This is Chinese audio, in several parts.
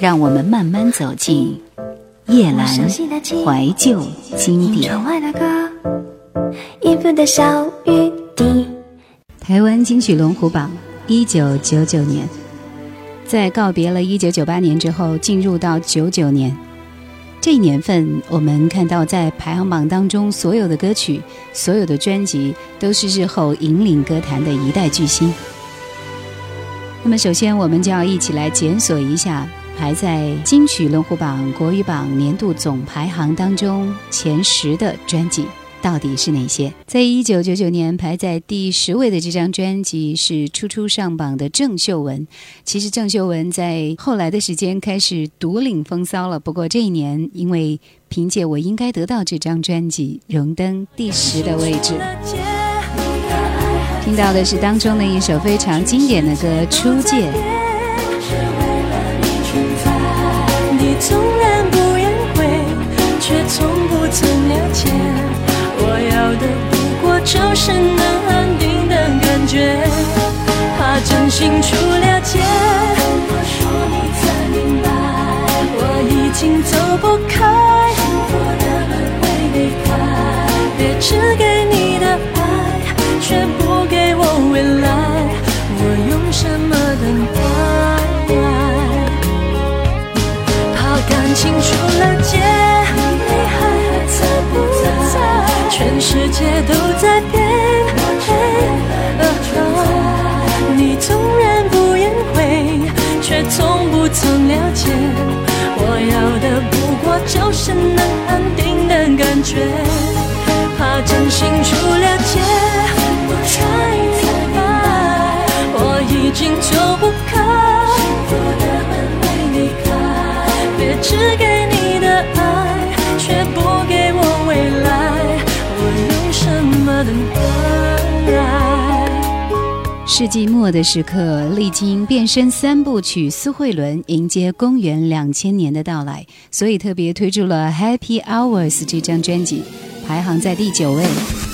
让我们慢慢走进夜阑怀旧经典。台湾金曲龙虎榜，一九九九年，在告别了一九九八年之后，进入到九九年，这一年份，我们看到在排行榜当中，所有的歌曲、所有的专辑，都是日后引领歌坛的一代巨星。那么，首先我们就要一起来检索一下。排在金曲龙虎榜国语榜年度总排行当中前十的专辑到底是哪些？在一九九九年排在第十位的这张专辑是初初上榜的郑秀文。其实郑秀文在后来的时间开始独领风骚了，不过这一年因为凭借《我应该得到》这张专辑荣登第十的位置。听到的是当中的一首非常经典的歌《初见》。纵然不言会，却从不曾了解。我要的不过就是能安定的感觉，怕真心出了解。我说你才明白，我已经走不开。幸福的门会离开，别只给你的爱，却不给我未来。感情出了界，你还在不在？全世界都在变，你纵然不言悔，却从不曾了解。我要的不过就是能安定的感觉，怕真心出了界，世纪末的时刻，历经变身三部曲，苏慧伦迎接公元两千年的到来，所以特别推出了《Happy Hours》这张专辑，排行在第九位。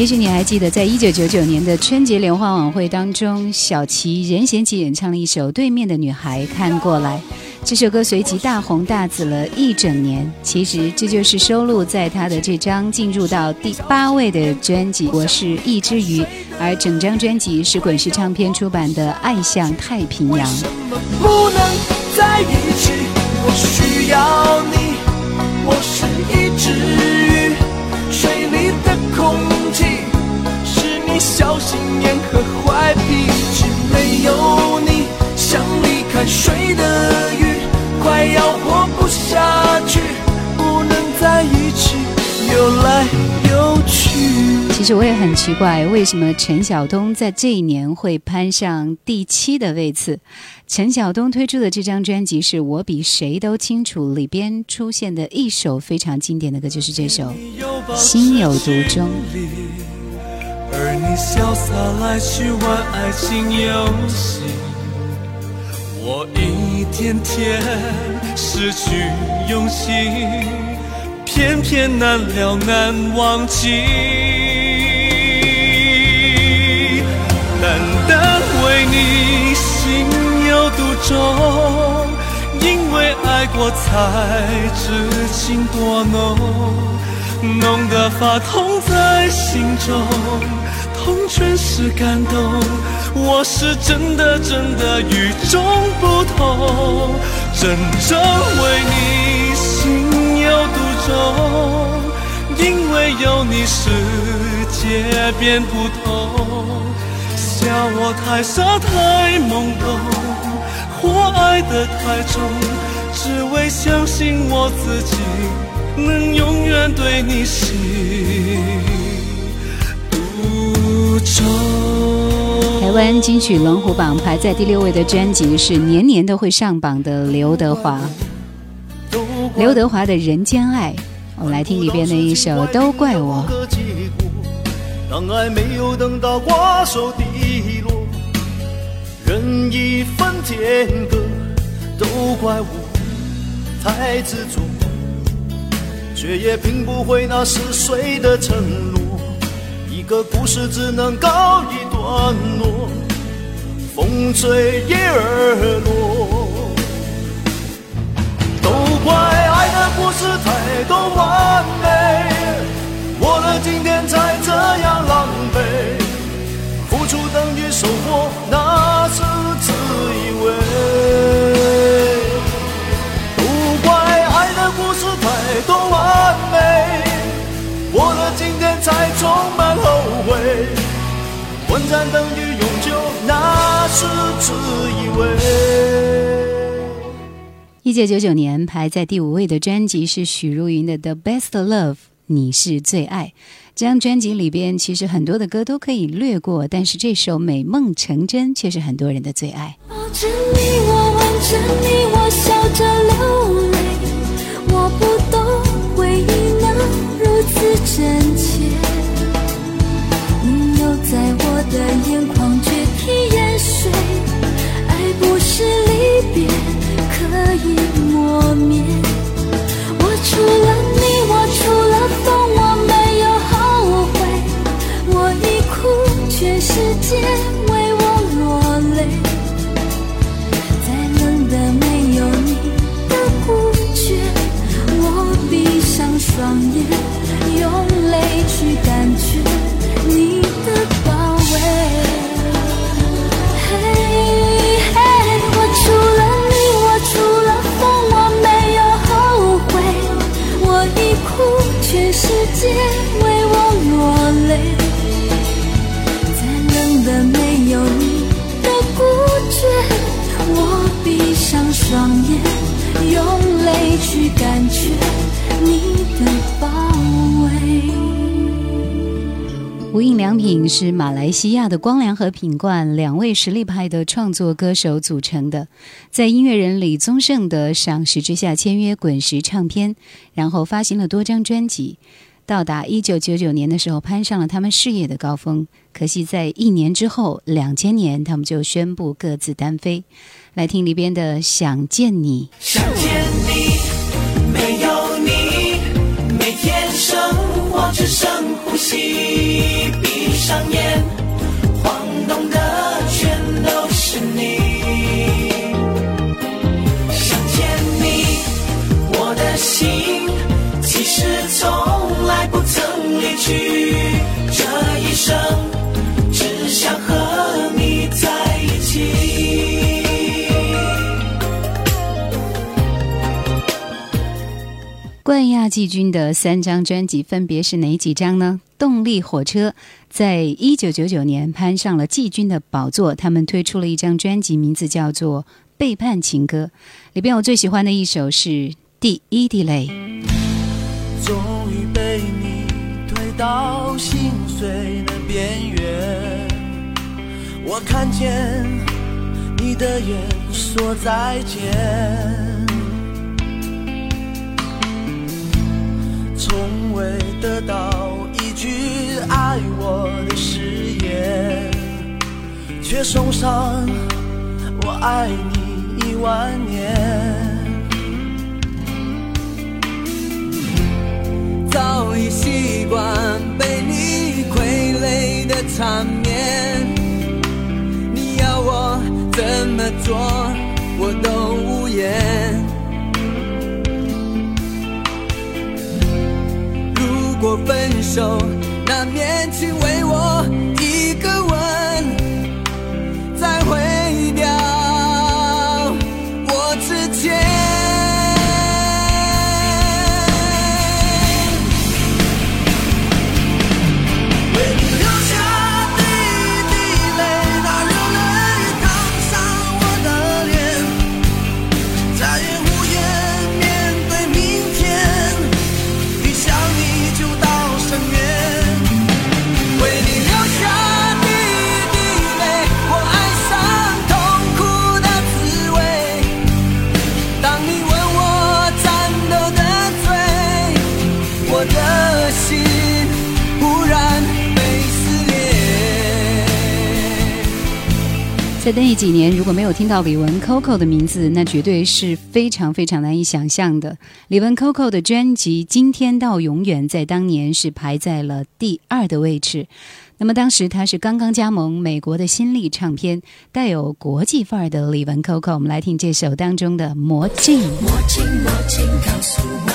也许你还记得，在一九九九年的春节联欢晚会当中，小齐任贤齐演唱了一首《对面的女孩看过来》，这首歌随即大红大紫了一整年。其实这就是收录在他的这张进入到第八位的专辑《我是一只鱼》，而整张专辑是滚石唱片出版的《爱向太平洋》。不能在一起，我需要你，我是一只鱼，空气是你。小心眼和坏脾气，没有你像离开水的鱼，快要活不下去，不能在一起游来游去。其实我也很奇怪，为什么陈晓东在这一年会攀上第七的位次？陈晓东推出的这张专辑是我比谁都清楚，里边出现的一首非常经典的歌就是这首《心有独钟》。而你潇洒来去玩爱情游戏，我一天天失去勇气，偏偏难了难忘记。难得为你心有独钟，因为爱过才知情多浓。浓得发痛在心中，痛全是感动。我是真的真的与众不同，真正为你心有独钟。因为有你世界变不同。笑我太傻太懵懂，或爱得太重，只为相信我自己。能永远对你心台湾金曲龙虎榜排在第六位的专辑是年年都会上榜的刘德华。刘德华的人间爱，我们来听里边的一首《都怪我》。当爱没有等到瓜熟蒂落，任一分天各，都怪我太执着，却也拼不回那似水的承诺。一个故事只能告一段落，风吹叶儿落。都怪爱的故事太多完美。过了今天才这样狼狈，付出等于收获，那是自以为。不怪爱的故事太多完美，过了今天才充满后悔。混战等于永久，那是自以为。一九九九年排在第五位的专辑是许茹芸的《The Best Love》。你是最爱，这张专辑里边其实很多的歌都可以略过，但是这首《美梦成真》却是很多人的最爱。抱着你，我吻着你，我笑着流泪，我不懂回忆能如此真切。除了你，我除了风，我没有后悔。我一哭，全世界为我落泪。在冷的没有你的孤绝，我闭上双眼，用泪去感觉。界为我落泪。再冷的没有你的孤绝，我闭上双眼，用泪去感觉你的包围。无印良品是马来西亚的光良和品冠两位实力派的创作歌手组成的，在音乐人李宗盛的赏识之下签约滚石唱片，然后发行了多张专辑。到达一九九九年的时候，攀上了他们事业的高峰。可惜在一年之后，两千年他们就宣布各自单飞。来听里边的《想见你》。想见你，没有你，每天生活只剩呼吸。闭上眼，晃动的全都是你。想见你，我的心其实从曾离去。这一生只想和你在一起。冠亚季军的三张专辑分别是哪几张呢？动力火车在一九九九年攀上了季军的宝座，他们推出了一张专辑，名字叫做《背叛情歌》，里边我最喜欢的一首是《第一滴泪》。终于被你推到心碎的边缘，我看见你的眼说再见，从未得到一句爱我的誓言，却送上我爱你一万年。早已习惯被你傀儡的缠绵，你要我怎么做，我都无言。如果分手，那面请为我那几年，如果没有听到李玟 Coco 的名字，那绝对是非常非常难以想象的。李玟 Coco 的专辑《今天到永远》在当年是排在了第二的位置。那么当时他是刚刚加盟美国的新力唱片，带有国际范儿的李玟 Coco。我们来听这首当中的《魔镜》。魔镜魔镜，告诉我，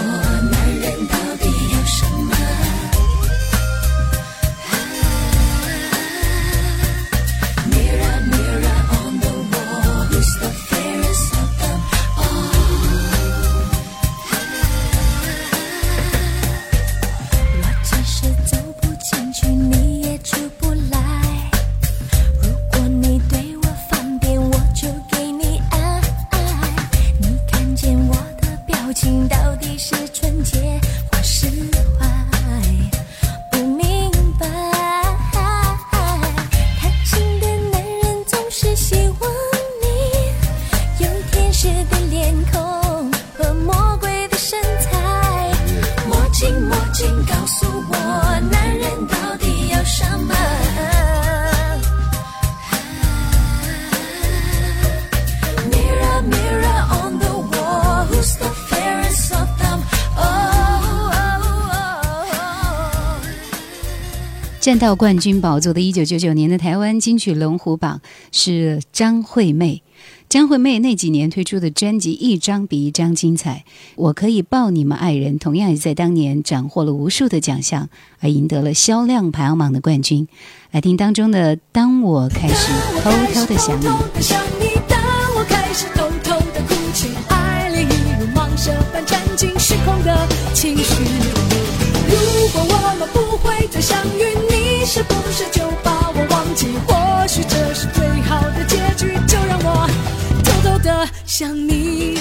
站到冠军宝座的1999年的台湾金曲龙虎榜是张惠妹。张惠妹那几年推出的专辑一张比一张精彩，《我可以抱你们爱人》同样也在当年斩获了无数的奖项，而赢得了销量排行榜的冠军。来听当中的《当我开始偷偷的想你》。如蟒蛇般缠进失控的情绪。如果我们不会再相遇，是不是就把我忘记？或许这是最好的结局，就让我偷偷的想你。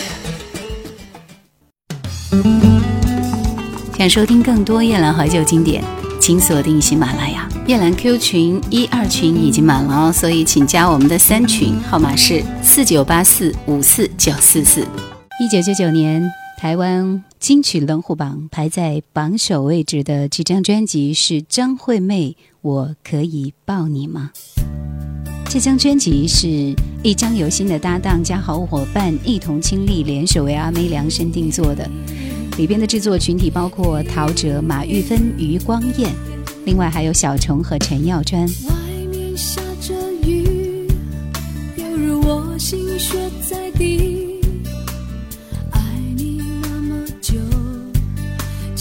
想收听更多夜兰怀旧经典，请锁定喜马拉雅。夜兰 Q 群一二群已经满了哦，所以请加我们的三群，号码是四九八四五四九四四。一九九九年，台湾金曲龙虎榜排在榜首位置的这张专辑是张惠妹《我可以抱你吗》。这张专辑是一张由新的搭档加好伙伴一同倾力联手为阿妹量身定做的。里边的制作群体包括陶喆、马玉芬、余光彦，另外还有小虫和陈耀川。外面下着雨，犹如我心血在滴。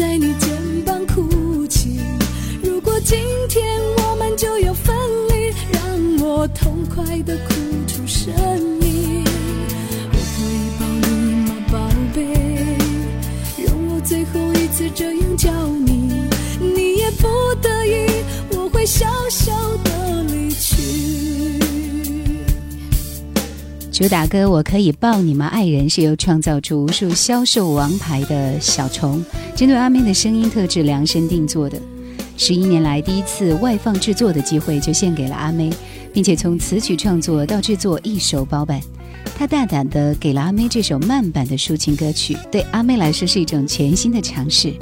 在你肩膀哭泣。如果今天我们就要分离，让我痛快的哭主打歌《我可以抱你吗，爱人》是由创造出无数销售王牌的小虫，针对阿妹的声音特质量身定做的。十一年来第一次外放制作的机会就献给了阿妹，并且从词曲创作到制作一手包办。他大胆地给了阿妹这首慢版的抒情歌曲，对阿妹来说是一种全新的尝试，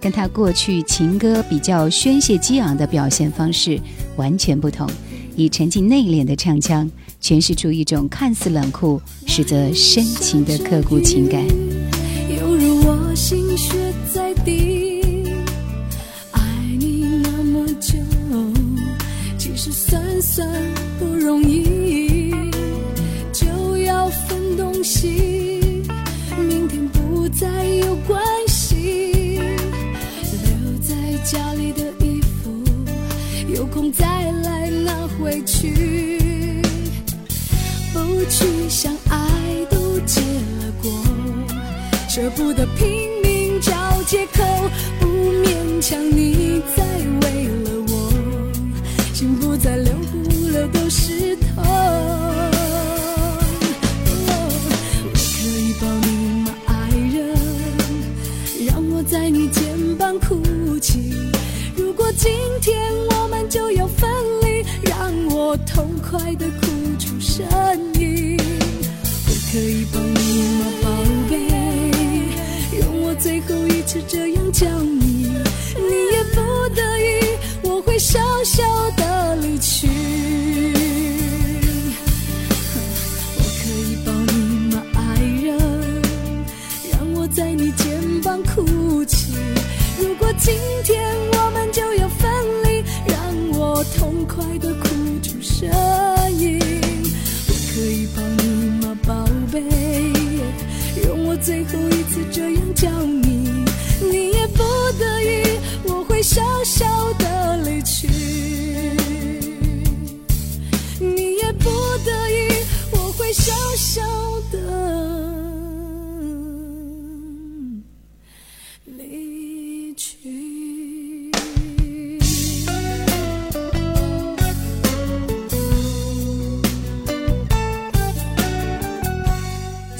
跟她过去情歌比较宣泄激昂的表现方式完全不同，以沉静内敛的唱腔诠释出一种看似冷酷，实则深情的刻骨情感。犹如我心血在滴，爱你那么久，其实算算不容易，就要分东西，明天不再有关舍不得拼命找借口，不勉强你再为了我，心不再留不留都是痛。我可以抱你吗，爱人？让我在你肩膀哭泣。如果今天我们就要分离，让我痛快的哭这样叫你，你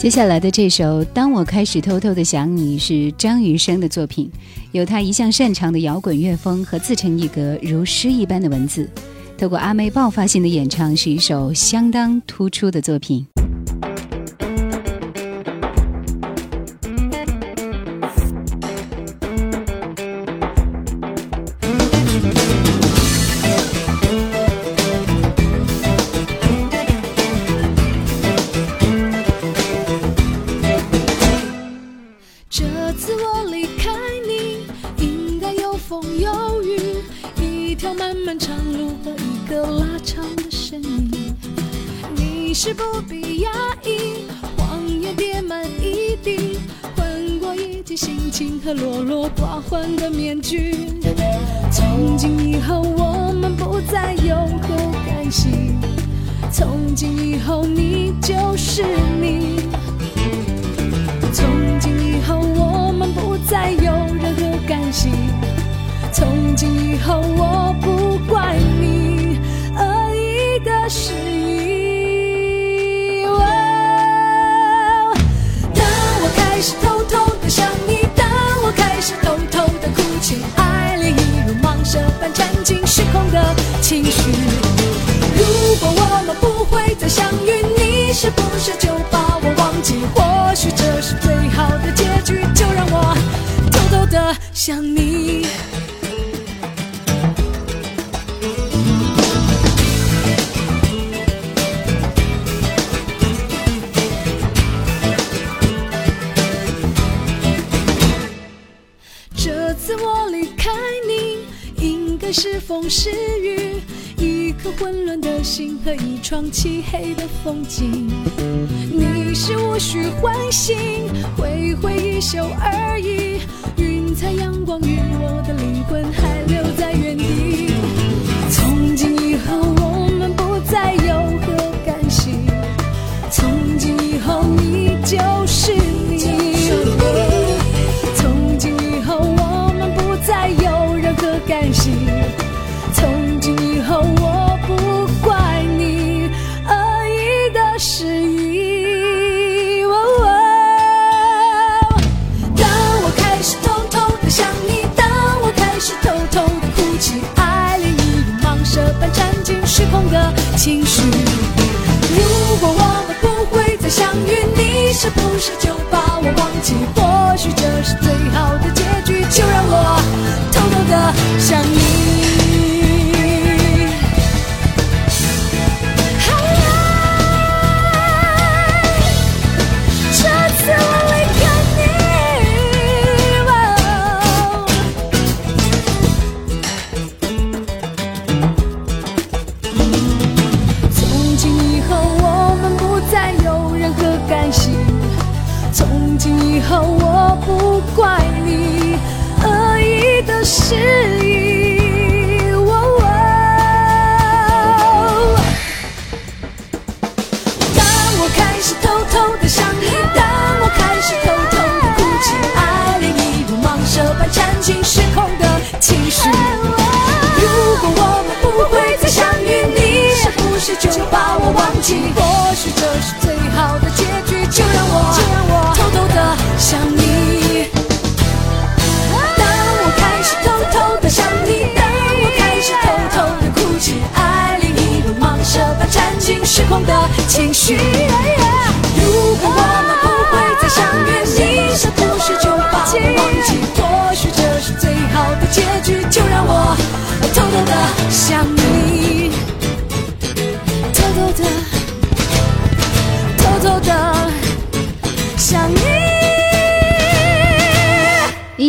接下来的这首《当我开始偷偷的想你》是张雨生的作品，有他一向擅长的摇滚乐风和自成一格如诗一般的文字，透过阿妹爆发性的演唱，是一首相当突出的作品。心情和落落寡欢的面具。从今以后，我们不再有何干系。从今以后，你就是你。从今以后，我们不再有任何干系。从今以后，我不怪你恶意的失忆。开始偷偷的想你，当我开始偷偷的哭泣，爱恋一如蟒蛇般占尽时空的情绪。如果我们不会再相遇，你是不是就把我忘记？或许这是最好的结局，就让我偷偷的想你。是风是雨，一颗混乱的心和一窗漆黑的风景。你是无需唤醒，挥挥衣袖而已。云彩阳光与我的灵魂失控的情绪。如果我们不会再相遇，你是不是就把我忘记？或许这是最好就把我忘记。或许这是最好的结局，就让我就让我偷偷的想你。当我开始偷偷的想你，当我开始偷偷的哭泣，爱另一路蟒蛇般占尽时空的情绪。如果我们不会再相遇，你是不是就把我忘记。或许这是最好的结局，就让我偷偷的想你，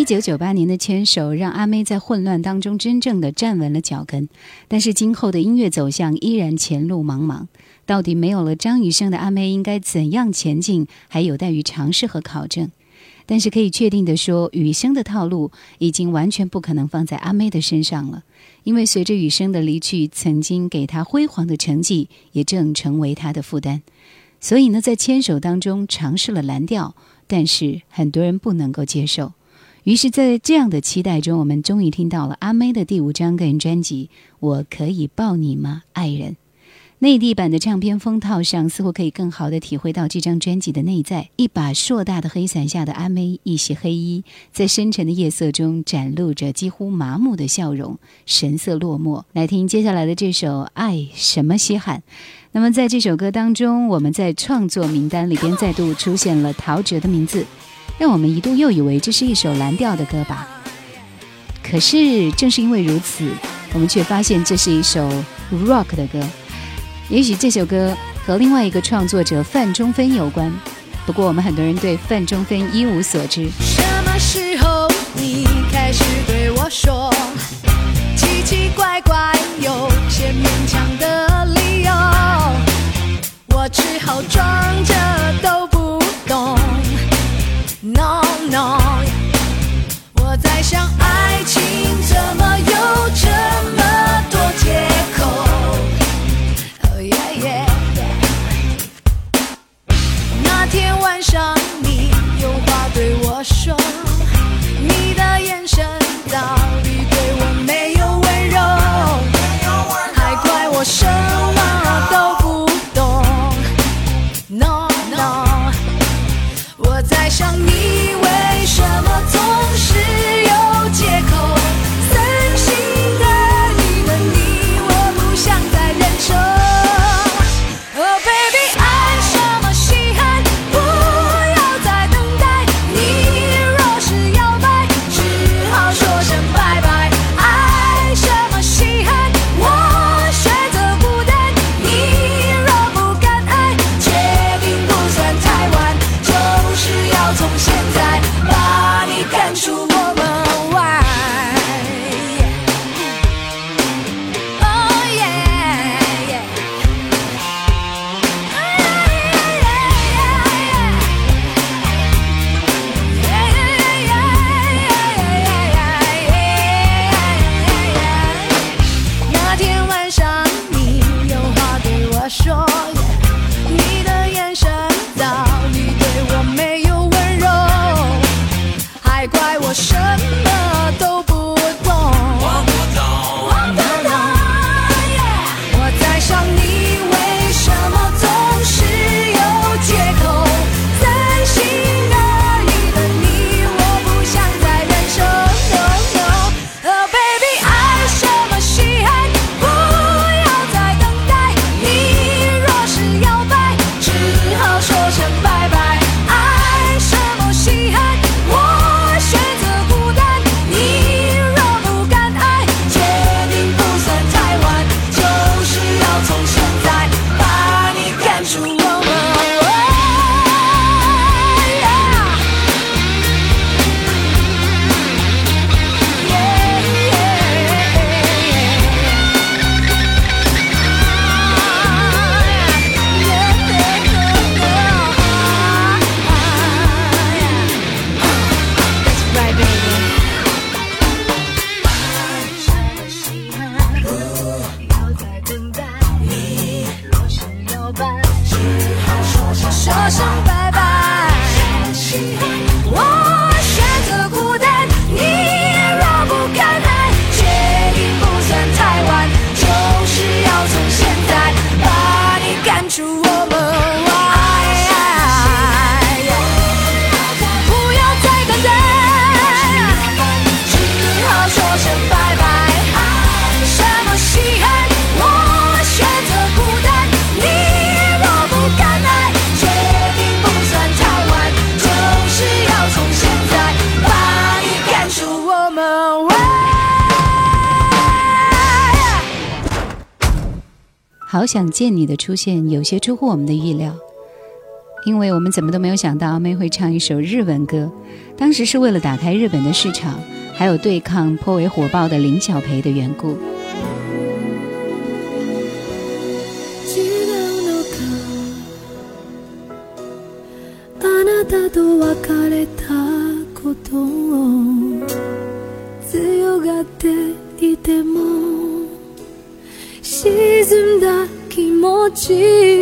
九九八年的牵手让阿妹在混乱当中真正的站稳了脚跟，但是今后的音乐走向依然前路茫茫。到底没有了张雨生的阿妹应该怎样前进，还有待于尝试和考证。但是可以确定的说，雨生的套路已经完全不可能放在阿妹的身上了，因为随着雨生的离去，曾经给他辉煌的成绩也正成为他的负担。所以呢，在牵手当中尝试了蓝调，但是很多人不能够接受。于是，在这样的期待中，我们终于听到了阿妹的第五张个人专辑《我可以抱你吗，爱人》。内地版的唱片封套上，似乎可以更好地体会到这张专辑的内在。一把硕大的黑伞下的阿妹，一袭黑衣，在深沉的夜色中展露着几乎麻木的笑容，神色落寞。来听接下来的这首《爱什么稀罕》。那么，在这首歌当中，我们在创作名单里边再度出现了陶喆的名字，让我们一度又以为这是一首蓝调的歌吧。可是，正是因为如此，我们却发现这是一首 rock 的歌。也许这首歌和另外一个创作者范中芬有关，不过我们很多人对范中芬一无所知。什么时候你开始对我说奇奇怪怪有些勉强的理由？我只好装着都不情怎么有这么多借口？那天晚上。上。想见你的出现有些出乎我们的预料，因为我们怎么都没有想到阿妹会唱一首日文歌。当时是为了打开日本的市场，还有对抗颇为火爆的林小培的缘故。记忆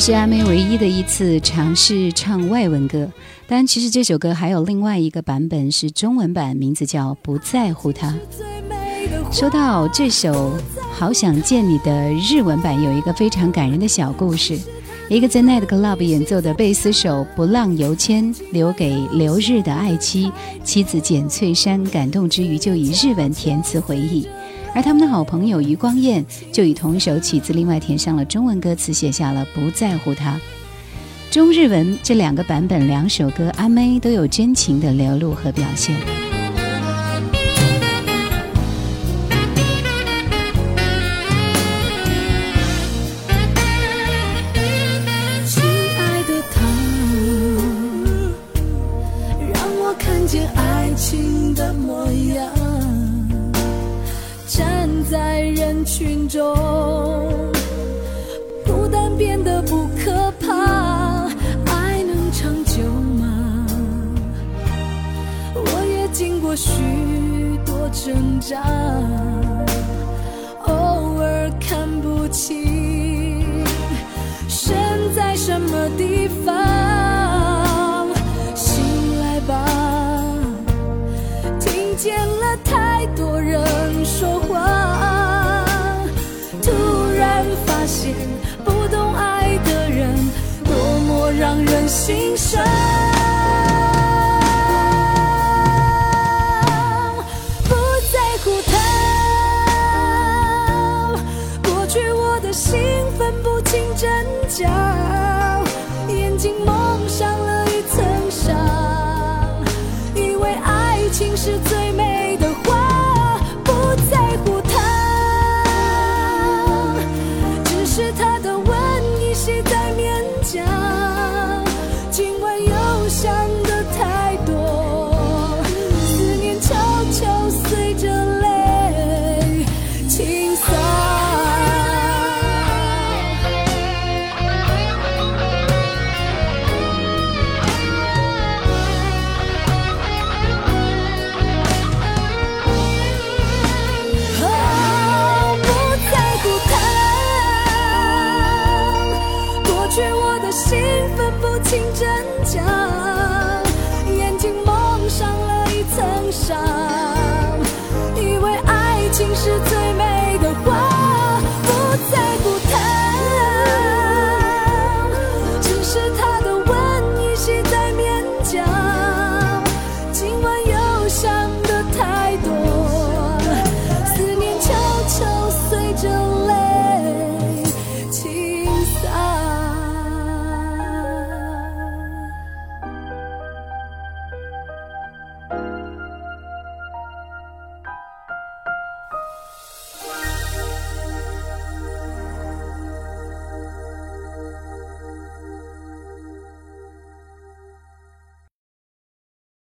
是阿妹唯一的一次尝试唱外文歌，当然，其实这首歌还有另外一个版本是中文版，名字叫《不在乎他》。说到这首《好想见你》的日文版，有一个非常感人的小故事。一个在 Night Club 演奏的贝斯手不浪游谦，留给留日的爱妻妻子简翠珊感动之余，就以日文填词回忆。而他们的好朋友余光彦就以同一首曲子，另外填上了中文歌词，写下了《不在乎他》。中日文这两个版本，两首歌阿妹都有真情的流露和表现。挣扎，